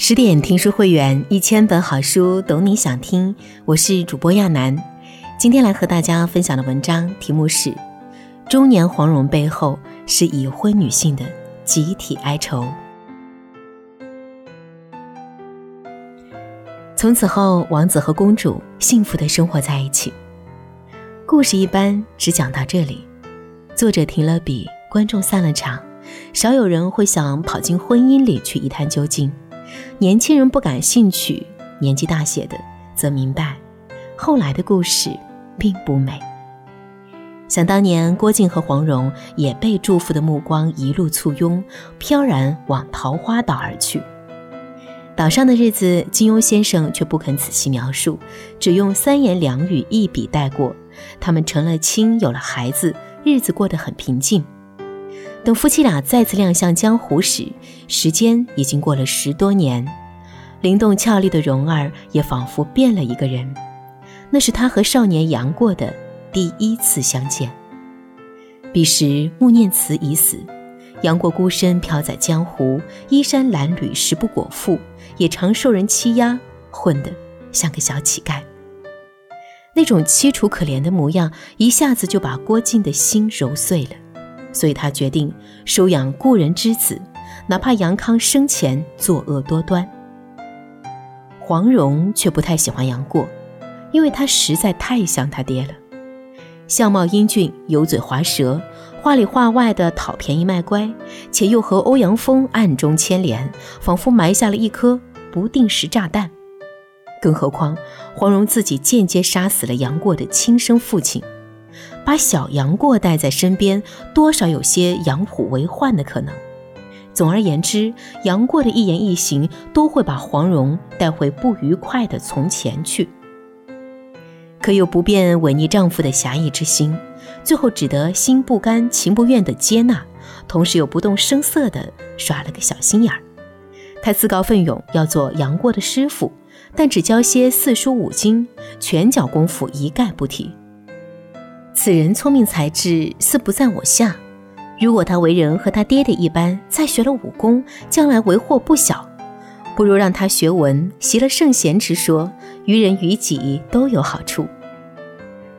十点听书会员，一千本好书，懂你想听。我是主播亚楠，今天来和大家分享的文章题目是《中年黄蓉背后是已婚女性的集体哀愁》。从此后，王子和公主幸福的生活在一起。故事一般只讲到这里，作者停了笔，观众散了场，少有人会想跑进婚姻里去一探究竟。年轻人不感兴趣，年纪大些的则明白，后来的故事并不美。想当年，郭靖和黄蓉也被祝福的目光一路簇拥，飘然往桃花岛而去。岛上的日子，金庸先生却不肯仔细描述，只用三言两语一笔带过。他们成了亲，有了孩子，日子过得很平静。等夫妻俩再次亮相江湖时，时间已经过了十多年，灵动俏丽的蓉儿也仿佛变了一个人。那是她和少年杨过的第一次相见。彼时穆念慈已死，杨过孤身飘在江湖，衣衫褴褛，食不果腹，也常受人欺压，混得像个小乞丐。那种凄楚可怜的模样，一下子就把郭靖的心揉碎了。所以他决定收养故人之子，哪怕杨康生前作恶多端。黄蓉却不太喜欢杨过，因为他实在太像他爹了，相貌英俊，油嘴滑舌，话里话外的讨便宜卖乖，且又和欧阳锋暗中牵连，仿佛埋下了一颗不定时炸弹。更何况黄蓉自己间接杀死了杨过的亲生父亲。把小杨过带在身边，多少有些养虎为患的可能。总而言之，杨过的一言一行都会把黄蓉带回不愉快的从前去。可又不便违逆丈夫的侠义之心，最后只得心不甘情不愿的接纳，同时又不动声色的耍了个小心眼儿。他自告奋勇要做杨过的师傅，但只教些四书五经，拳脚功夫一概不提。此人聪明才智似不在我下，如果他为人和他爹爹一般，再学了武功，将来为祸不小。不如让他学文，习了圣贤之说，于人于己都有好处。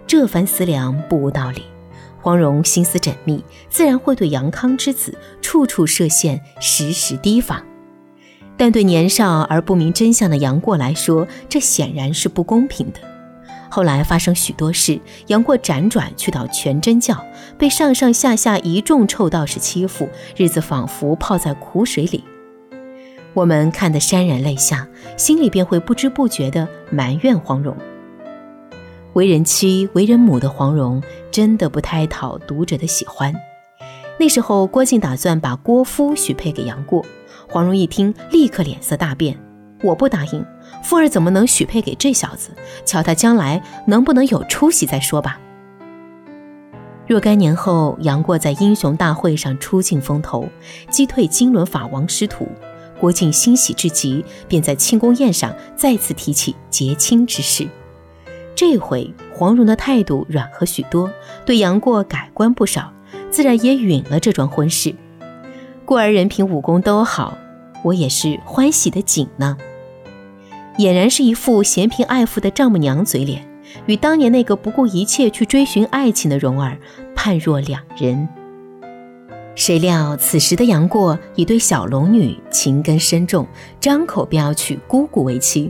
这番思量不无道理。黄蓉心思缜密，自然会对杨康之子处处设限，时时提防。但对年少而不明真相的杨过来说，这显然是不公平的。后来发生许多事，杨过辗转去到全真教，被上上下下一众臭道士欺负，日子仿佛泡在苦水里。我们看得潸然泪下，心里便会不知不觉地埋怨黄蓉。为人妻、为人母的黄蓉，真的不太讨读者的喜欢。那时候，郭靖打算把郭夫许配给杨过，黄蓉一听，立刻脸色大变。我不答应，富儿怎么能许配给这小子？瞧他将来能不能有出息再说吧。若干年后，杨过在英雄大会上出尽风头，击退金轮法王师徒，郭靖欣喜至极，便在庆功宴上再次提起结亲之事。这回黄蓉的态度软和许多，对杨过改观不少，自然也允了这桩婚事。过儿人品武功都好，我也是欢喜的紧呢。俨然是一副嫌贫爱富的丈母娘嘴脸，与当年那个不顾一切去追寻爱情的蓉儿判若两人。谁料此时的杨过已对小龙女情根深重，张口便要娶姑姑为妻，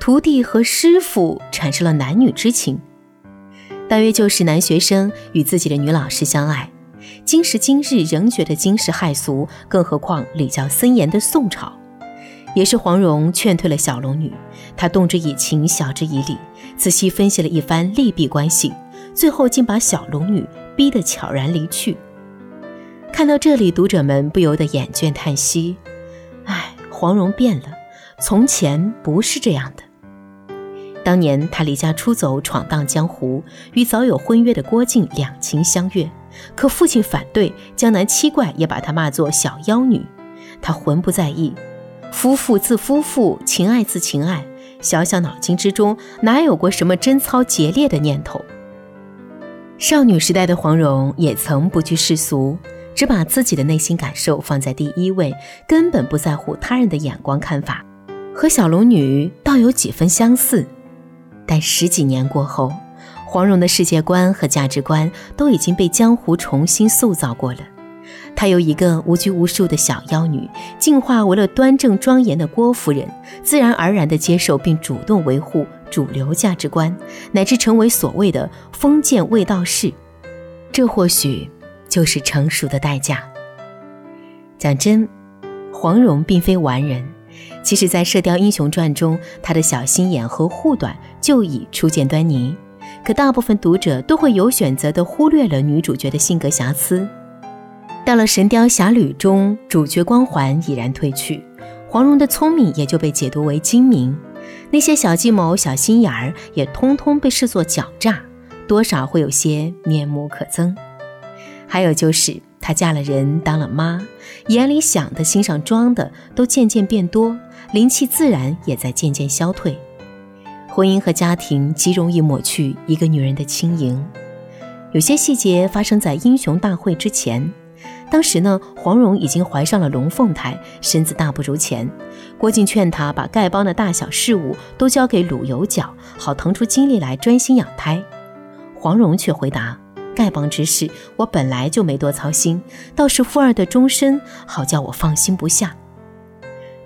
徒弟和师傅产生了男女之情，大约就是男学生与自己的女老师相爱。今时今日仍觉得惊世骇俗，更何况礼教森严的宋朝。也是黄蓉劝退了小龙女，她动之以情，晓之以理，仔细分析了一番利弊关系，最后竟把小龙女逼得悄然离去。看到这里，读者们不由得眼倦叹息：“唉，黄蓉变了，从前不是这样的。当年她离家出走，闯荡江湖，与早有婚约的郭靖两情相悦，可父亲反对，江南七怪也把她骂作小妖女，她浑不在意。”夫妇自夫妇，情爱自情爱，小小脑筋之中哪有过什么贞操节烈的念头？少女时代的黄蓉也曾不拘世俗，只把自己的内心感受放在第一位，根本不在乎他人的眼光看法，和小龙女倒有几分相似。但十几年过后，黄蓉的世界观和价值观都已经被江湖重新塑造过了。她由一个无拘无束的小妖女，进化为了端正庄严的郭夫人，自然而然地接受并主动维护主流价值观，乃至成为所谓的封建卫道士。这或许就是成熟的代价。讲真，黄蓉并非完人。其实，在《射雕英雄传》中，她的小心眼和护短就已初见端倪。可大部分读者都会有选择地忽略了女主角的性格瑕疵。到了《神雕侠侣》中，主角光环已然褪去，黄蓉的聪明也就被解读为精明，那些小计谋、小心眼儿也通通被视作狡诈，多少会有些面目可憎。还有就是她嫁了人，当了妈，眼里想的、心上装的都渐渐变多，灵气自然也在渐渐消退。婚姻和家庭极容易抹去一个女人的轻盈。有些细节发生在英雄大会之前，当时呢，黄蓉已经怀上了龙凤胎，身子大不如前。郭靖劝她把丐帮的大小事务都交给鲁有脚，好腾出精力来专心养胎。黄蓉却回答：“丐帮之事，我本来就没多操心，倒是富二的终身，好叫我放心不下。”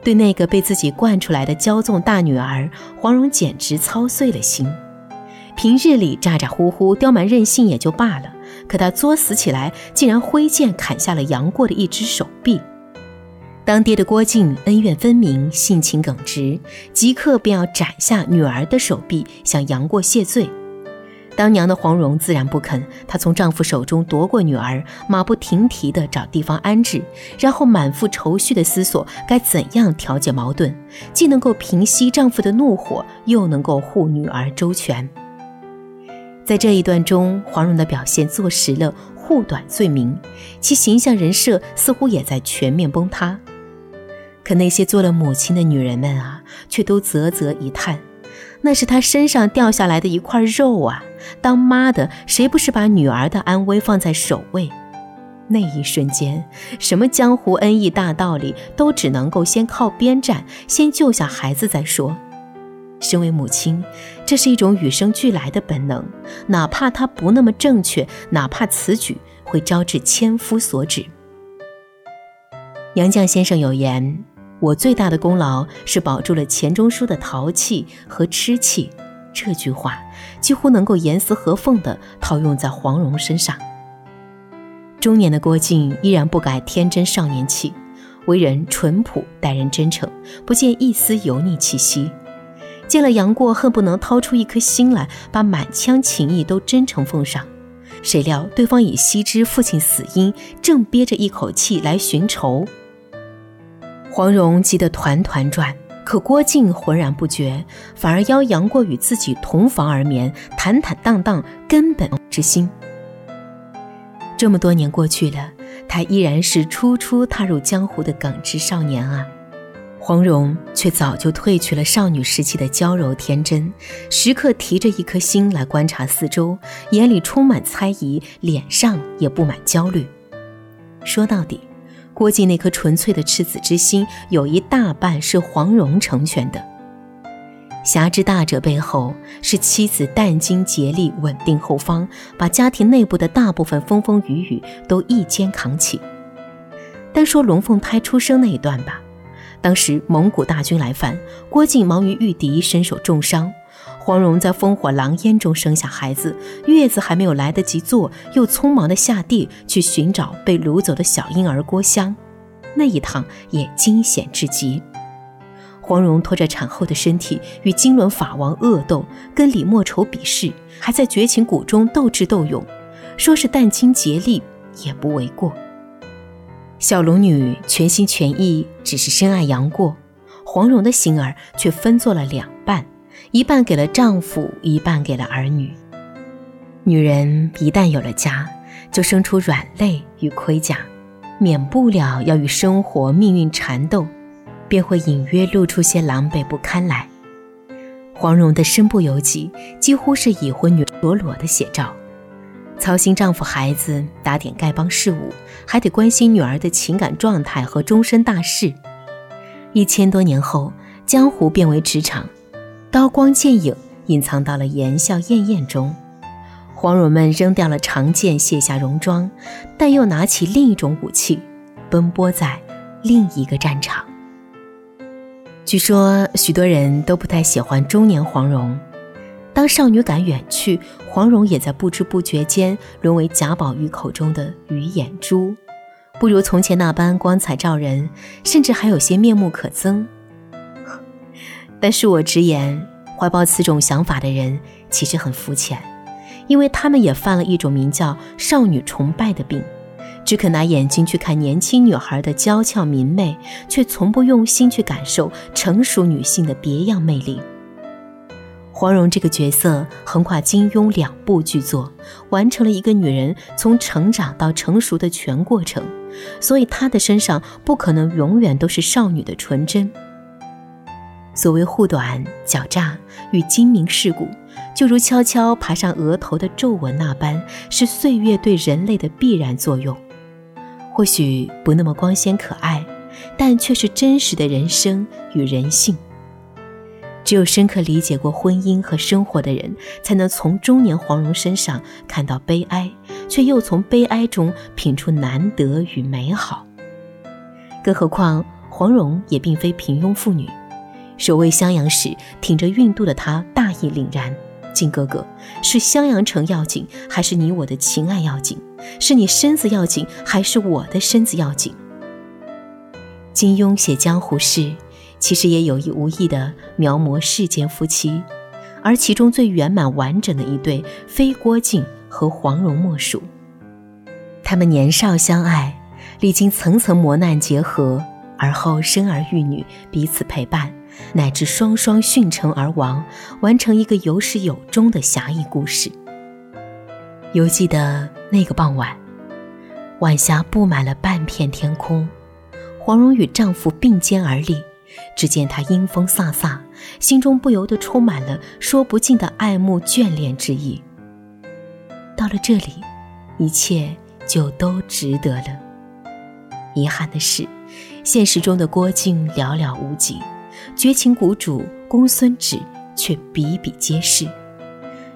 对那个被自己惯出来的骄纵大女儿，黄蓉简直操碎了心。平日里咋咋呼呼、刁蛮任性也就罢了，可他作死起来，竟然挥剑砍下了杨过的一只手臂。当爹的郭靖恩怨分明、性情耿直，即刻便要斩下女儿的手臂，向杨过谢罪。当娘的黄蓉自然不肯，她从丈夫手中夺过女儿，马不停蹄地找地方安置，然后满腹愁绪地思索该怎样调解矛盾，既能够平息丈夫的怒火，又能够护女儿周全。在这一段中，黄蓉的表现坐实了护短罪名，其形象人设似乎也在全面崩塌。可那些做了母亲的女人们啊，却都啧啧一叹。那是她身上掉下来的一块肉啊！当妈的，谁不是把女儿的安危放在首位？那一瞬间，什么江湖恩义大道理，都只能够先靠边站，先救下孩子再说。身为母亲，这是一种与生俱来的本能，哪怕它不那么正确，哪怕此举会招致千夫所指。杨绛先生有言。我最大的功劳是保住了钱钟书的淘气和痴气，这句话几乎能够严丝合缝地套用在黄蓉身上。中年的郭靖依然不改天真少年气，为人淳朴，待人真诚，不见一丝油腻气息。见了杨过，恨不能掏出一颗心来，把满腔情意都真诚奉上。谁料对方已悉知父亲死因，正憋着一口气来寻仇。黄蓉急得团团转，可郭靖浑然不觉，反而邀杨过与自己同房而眠，坦坦荡荡，根本之心。这么多年过去了，他依然是初初踏入江湖的耿直少年啊。黄蓉却早就褪去了少女时期的娇柔天真，时刻提着一颗心来观察四周，眼里充满猜疑，脸上也布满焦虑。说到底。郭靖那颗纯粹的赤子之心，有一大半是黄蓉成全的。侠之大者背后，是妻子殚精竭力稳定后方，把家庭内部的大部分风风雨雨都一肩扛起。单说龙凤胎出生那一段吧，当时蒙古大军来犯，郭靖忙于御敌，身受重伤。黄蓉在烽火狼烟中生下孩子，月子还没有来得及坐，又匆忙的下地去寻找被掳走的小婴儿郭襄，那一趟也惊险至极。黄蓉拖着产后的身体与金轮法王恶斗，跟李莫愁比试，还在绝情谷中斗智斗勇，说是殚精竭力也不为过。小龙女全心全意只是深爱杨过，黄蓉的心儿却分作了两半。一半给了丈夫，一半给了儿女。女人一旦有了家，就生出软肋与盔甲，免不了要与生活命运缠斗，便会隐约露出些狼狈不堪来。黄蓉的身不由己，几乎是已婚女裸裸的写照。操心丈夫孩子，打点丐帮事务，还得关心女儿的情感状态和终身大事。一千多年后，江湖变为职场，刀光剑影隐藏到了言笑晏晏中。黄蓉们扔掉了长剑，卸下戎装，但又拿起另一种武器，奔波在另一个战场。据说许多人都不太喜欢中年黄蓉。当少女感远去，黄蓉也在不知不觉间沦为贾宝玉口中的鱼眼珠，不如从前那般光彩照人，甚至还有些面目可憎。但恕我直言，怀抱此种想法的人其实很肤浅，因为他们也犯了一种名叫少女崇拜的病，只肯拿眼睛去看年轻女孩的娇俏明媚，却从不用心去感受成熟女性的别样魅力。黄蓉这个角色横跨金庸两部剧作，完成了一个女人从成长到成熟的全过程，所以她的身上不可能永远都是少女的纯真。所谓护短、狡诈与精明世故，就如悄悄爬上额头的皱纹那般，是岁月对人类的必然作用。或许不那么光鲜可爱，但却是真实的人生与人性。只有深刻理解过婚姻和生活的人，才能从中年黄蓉身上看到悲哀，却又从悲哀中品出难得与美好。更何况黄蓉也并非平庸妇女，守卫襄阳时挺着孕肚的她大义凛然。靖哥哥，是襄阳城要紧，还是你我的情爱要紧？是你身子要紧，还是我的身子要紧？金庸写江湖事。其实也有意无意地描摹世间夫妻，而其中最圆满完整的一对，非郭靖和黄蓉莫属。他们年少相爱，历经层层磨难结合，而后生儿育女，彼此陪伴，乃至双双殉城而亡，完成一个有始有终的侠义故事。犹记得那个傍晚，晚霞布满了半片天空，黄蓉与丈夫并肩而立。只见他英风飒飒，心中不由得充满了说不尽的爱慕眷恋之意。到了这里，一切就都值得了。遗憾的是，现实中的郭靖寥寥无几，绝情谷主公孙止却比比皆是。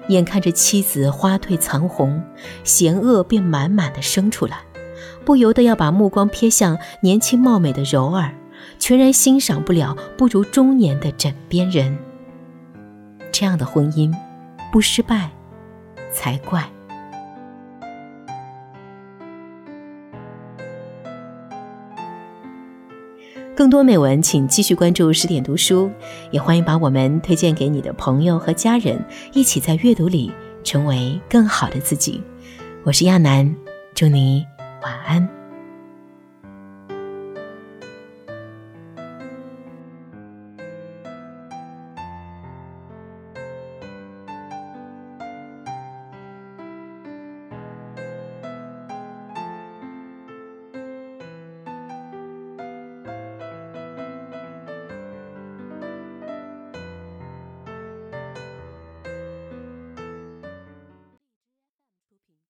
眼看着妻子花褪残红，嫌恶便满满的生出来，不由得要把目光瞥向年轻貌美的柔儿。全然欣赏不了不如中年的枕边人。这样的婚姻，不失败才怪。更多美文，请继续关注十点读书，也欢迎把我们推荐给你的朋友和家人，一起在阅读里成为更好的自己。我是亚楠，祝你晚安。